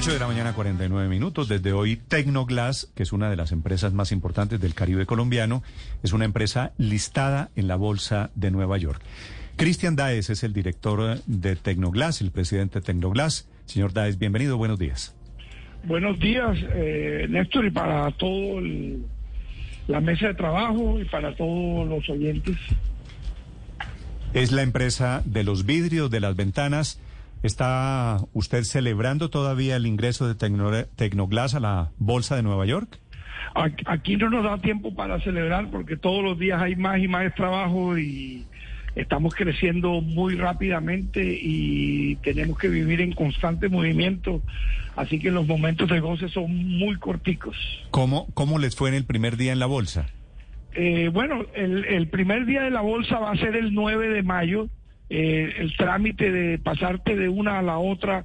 8 de la mañana, 49 minutos. Desde hoy, Tecnoglass, que es una de las empresas más importantes del Caribe colombiano, es una empresa listada en la Bolsa de Nueva York. Cristian Daes es el director de Tecnoglass, el presidente de Tecnoglass. Señor Daes, bienvenido, buenos días. Buenos días, eh, Néstor, y para todo la mesa de trabajo y para todos los oyentes. Es la empresa de los vidrios, de las ventanas. ¿Está usted celebrando todavía el ingreso de Tecnoglass a la Bolsa de Nueva York? Aquí no nos da tiempo para celebrar porque todos los días hay más y más trabajo y estamos creciendo muy rápidamente y tenemos que vivir en constante movimiento, así que los momentos de goce son muy corticos. ¿Cómo, cómo les fue en el primer día en la bolsa? Eh, bueno, el, el, primer día de la bolsa va a ser el 9 de mayo. Eh, el trámite de pasarte de una a la otra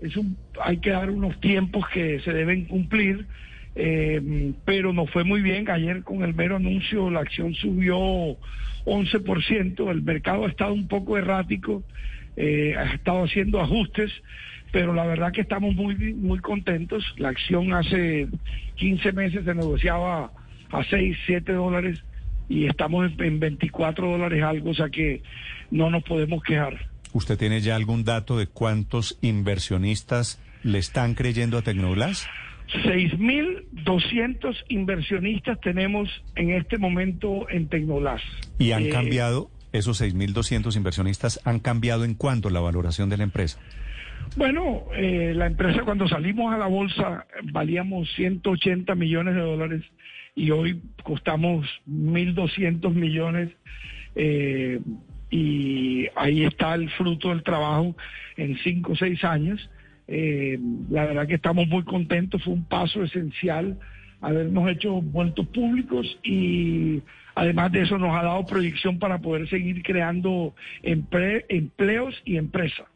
es un, hay que dar unos tiempos que se deben cumplir. Eh, pero nos fue muy bien. Ayer con el mero anuncio la acción subió 11%, el mercado ha estado un poco errático, eh, ha estado haciendo ajustes, pero la verdad que estamos muy, muy contentos. La acción hace 15 meses se negociaba a 6, 7 dólares y estamos en 24 dólares algo, o sea que no nos podemos quejar. ¿Usted tiene ya algún dato de cuántos inversionistas le están creyendo a Tecnoglass? 6.200 inversionistas tenemos en este momento en Tecnolás. ¿Y han eh, cambiado, esos 6.200 inversionistas, han cambiado en cuánto la valoración de la empresa? Bueno, eh, la empresa cuando salimos a la bolsa valíamos 180 millones de dólares y hoy costamos 1.200 millones eh, y ahí está el fruto del trabajo en 5 o 6 años. Eh, la verdad que estamos muy contentos, fue un paso esencial habernos hecho vueltos públicos y además de eso nos ha dado proyección para poder seguir creando empleos y empresas.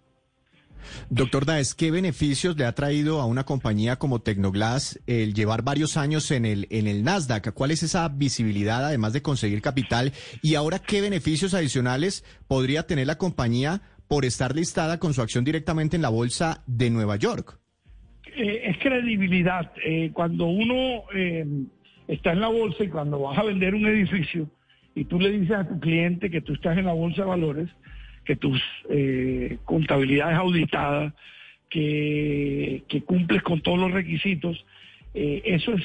Doctor Daes, ¿qué beneficios le ha traído a una compañía como Tecnoglass el llevar varios años en el, en el Nasdaq? ¿Cuál es esa visibilidad además de conseguir capital? Y ahora, ¿qué beneficios adicionales podría tener la compañía por estar listada con su acción directamente en la bolsa de Nueva York? Eh, es credibilidad. Eh, cuando uno eh, está en la bolsa y cuando vas a vender un edificio y tú le dices a tu cliente que tú estás en la bolsa de valores, que tus contabilidades auditadas, que, que, cumples con todos los requisitos, eso es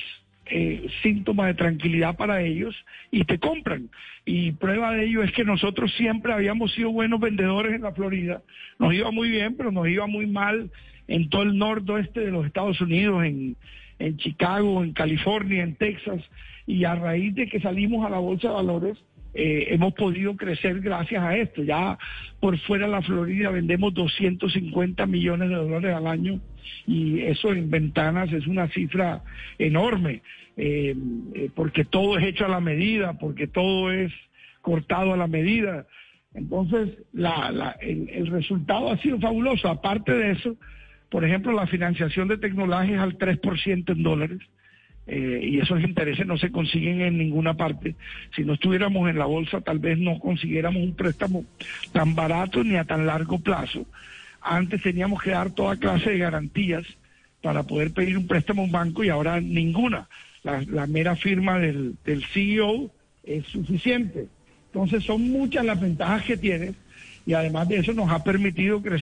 eh, síntomas de tranquilidad para ellos y te compran. Y prueba de ello es que nosotros siempre habíamos sido buenos vendedores en la Florida. Nos iba muy bien, pero nos iba muy mal en todo el noroeste de los Estados Unidos, en, en Chicago, en California, en Texas. Y a raíz de que salimos a la Bolsa de Valores, eh, hemos podido crecer gracias a esto. Ya por fuera de la Florida vendemos 250 millones de dólares al año y eso en ventanas es una cifra enorme, eh, eh, porque todo es hecho a la medida, porque todo es cortado a la medida. Entonces, el, resultado ha sido fabuloso. Aparte de eso, por ejemplo, la financiación de tecnologías al 3% en dólares. Eh, y esos intereses no se consiguen en ninguna parte. Si no estuviéramos en la bolsa, tal vez no consiguiéramos un préstamo tan barato ni a tan largo plazo. Antes teníamos que dar toda clase de garantías para poder pedir un préstamo a un banco y ahora ninguna. La, mera firma del, del CEO es suficiente. Entonces son muchas las ventajas que tiene y además de eso nos ha permitido crecer.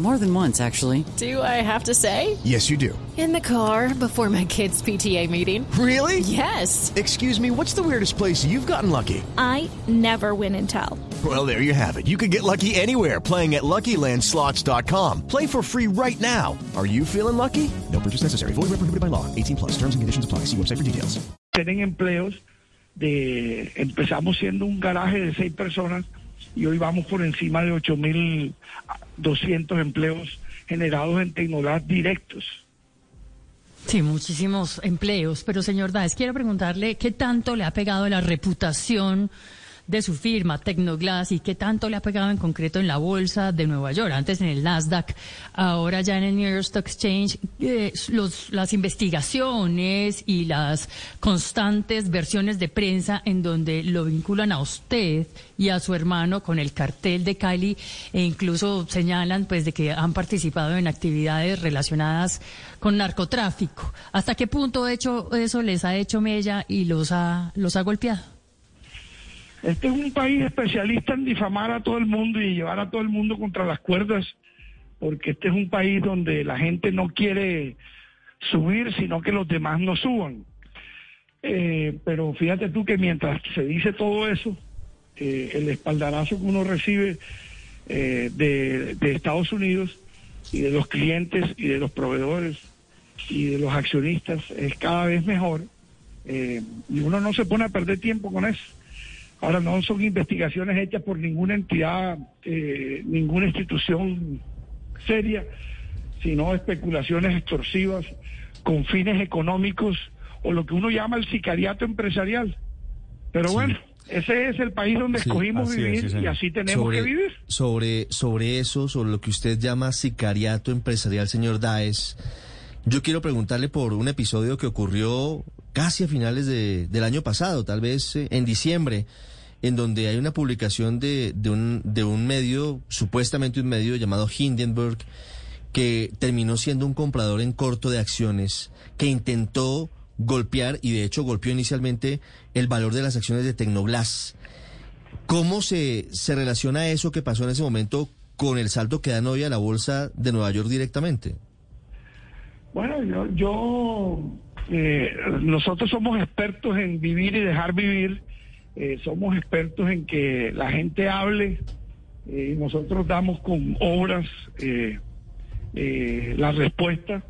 More than once, actually. Do I have to say? Yes, you do. In the car before my kids' PTA meeting. Really? Yes. Excuse me, what's the weirdest place you've gotten lucky? I never win and tell. Well, there you have it. You can get lucky anywhere playing at LuckyLandSlots.com. Play for free right now. Are you feeling lucky? No purchase necessary. Void where prohibited by law. 18 plus. Terms and conditions apply. See website for details. Tienen empleos de empezamos siendo un garaje de seis personas y hoy vamos por encima de 8.200 empleos generados en Tecnolab directos. Sí, muchísimos empleos. Pero, señor Daes, quiero preguntarle qué tanto le ha pegado la reputación de su firma, Tecnoglass, y qué tanto le ha pegado en concreto en la bolsa de Nueva York, antes en el Nasdaq, ahora ya en el New York Stock Exchange, eh, los, las investigaciones y las constantes versiones de prensa en donde lo vinculan a usted y a su hermano con el cartel de Cali e incluso señalan pues de que han participado en actividades relacionadas con narcotráfico. ¿Hasta qué punto hecho eso les ha hecho mella y los ha los ha golpeado? Este es un país especialista en difamar a todo el mundo y llevar a todo el mundo contra las cuerdas, porque este es un país donde la gente no quiere subir, sino que los demás no suban. Eh, pero fíjate tú que mientras se dice todo eso, eh, el espaldarazo que uno recibe eh, de, Estados Unidos y de los clientes y de los proveedores y de los accionistas es cada vez mejor y uno no se pone a perder tiempo con eso. Ahora no son investigaciones hechas por ninguna entidad, eh, ninguna institución seria, sino especulaciones extorsivas con fines económicos o lo que uno llama el sicariato empresarial. Pero bueno, ese es el país donde escogimos así es, vivir sí, y así tenemos sobre, que vivir. Sobre, sobre eso, sobre lo que usted llama sicariato empresarial, señor Daes, yo quiero preguntarle por un episodio que ocurrió casi a finales de- del año pasado, tal vez eh, en diciembre, en donde hay una publicación de, de un, medio, supuestamente un medio llamado Hindenburg, que terminó siendo un comprador en corto de acciones, que intentó golpear, y de hecho golpeó inicialmente, el valor de las acciones de Tecnoglass. ¿Cómo se, se relaciona eso que pasó en ese momento con el salto que dan hoy a la bolsa de Nueva York directamente? Bueno, yo, yo eh, nosotros somos expertos en vivir y dejar vivir, eh, somos expertos en que la gente hable, eh, nosotros damos con obras eh, eh, la respuesta.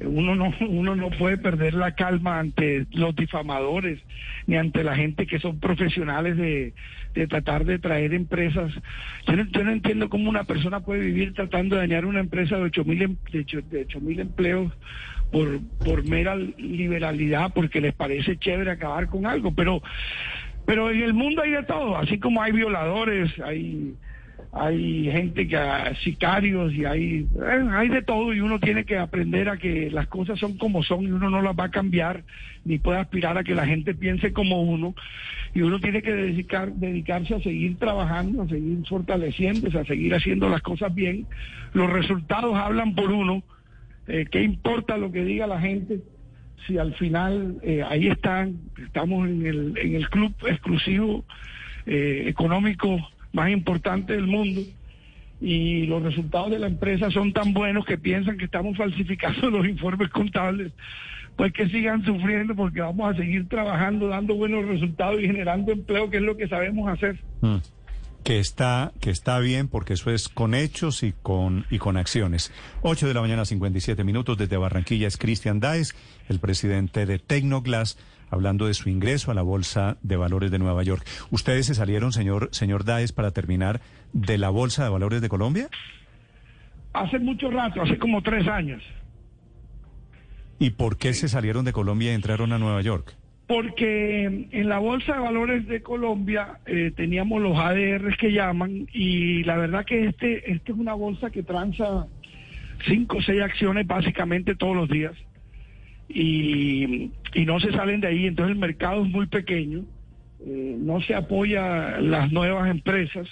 Uno no, uno no puede perder la calma ante los difamadores ni ante la gente que son profesionales de, de tratar de traer empresas. Yo no, yo no entiendo cómo una persona puede vivir tratando de dañar una empresa de ocho mil de ocho- de ocho mil empleos por, por mera liberalidad, porque les parece chévere acabar con algo. Pero, pero en el mundo hay de todo, así como hay violadores, hay hay gente que sicarios y hay eh, hay de todo y uno tiene que aprender a que las cosas son como son y uno no las va a cambiar ni puede aspirar a que la gente piense como uno y uno tiene que dedicar dedicarse a seguir trabajando, a seguir fortaleciéndose, a seguir haciendo las cosas bien. Los resultados hablan por uno. Eh, ¿Qué importa lo que diga la gente? Si al final eh, ahí están, estamos en el, en el club exclusivo eh, económico más importante del mundo y los resultados de la empresa son tan buenos que piensan que estamos falsificando los informes contables, pues que sigan sufriendo porque vamos a seguir trabajando, dando buenos resultados y generando empleo, que es lo que sabemos hacer. Mm. Que está, que está bien porque eso es con hechos y con, y con acciones. 8 de la mañana, 57 minutos. Desde Barranquilla es Cristian Daes, el presidente de Tecnoglass, hablando de su ingreso a la Bolsa de Valores de Nueva York. ¿Ustedes se salieron, señor, señor Daes, para terminar, de la Bolsa de Valores de Colombia? Hace mucho rato, hace como tres años. ¿Y por qué se salieron de Colombia y entraron a Nueva York? Porque en la Bolsa de Valores de Colombia eh, teníamos los ADRs que llaman y la verdad que este, este es una bolsa que transa cinco o seis acciones básicamente todos los días y, y no se salen de ahí, entonces el mercado es muy pequeño, eh, no se apoya las nuevas empresas,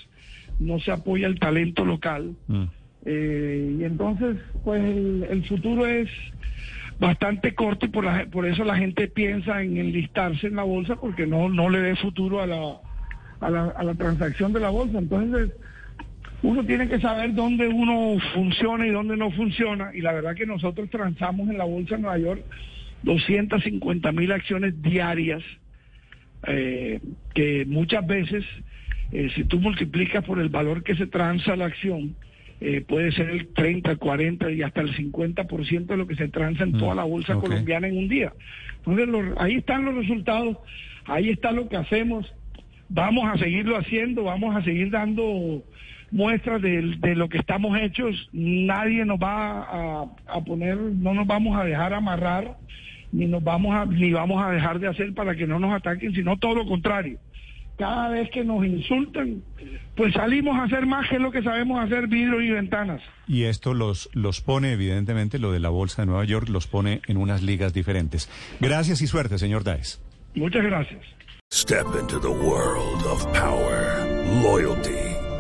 no se apoya el talento local Mm. eh, y entonces pues el, el futuro es bastante corto y por, la- por eso la gente piensa en enlistarse en la bolsa porque no, no le ve futuro a la, a la, a la transacción de la bolsa. Entonces, uno tiene que saber dónde uno funciona y dónde no funciona. Y la verdad que nosotros transamos en la Bolsa de Nueva York 250 mil acciones diarias, eh, que muchas veces, eh, si tú multiplicas por el valor que se transa la acción, eh, puede ser el 30, el 40 y hasta el 50% de lo que se transa en toda la bolsa colombiana en un día. Entonces, los- ahí están los resultados, ahí está lo que hacemos. Vamos a seguirlo haciendo, vamos a seguir dando muestras de, de lo que estamos hechos. Nadie nos va a, a poner, no nos vamos a dejar amarrar, ni nos vamos a, ni vamos a dejar de hacer para que no nos ataquen, sino todo lo contrario. Cada vez que nos insultan, pues salimos a hacer más que lo que sabemos hacer, vidrio y ventanas. Y esto los, los pone, evidentemente, lo de la Bolsa de Nueva York, los pone en unas ligas diferentes. Gracias y suerte, señor Daes. Muchas gracias. Step into the world of power, loyalty,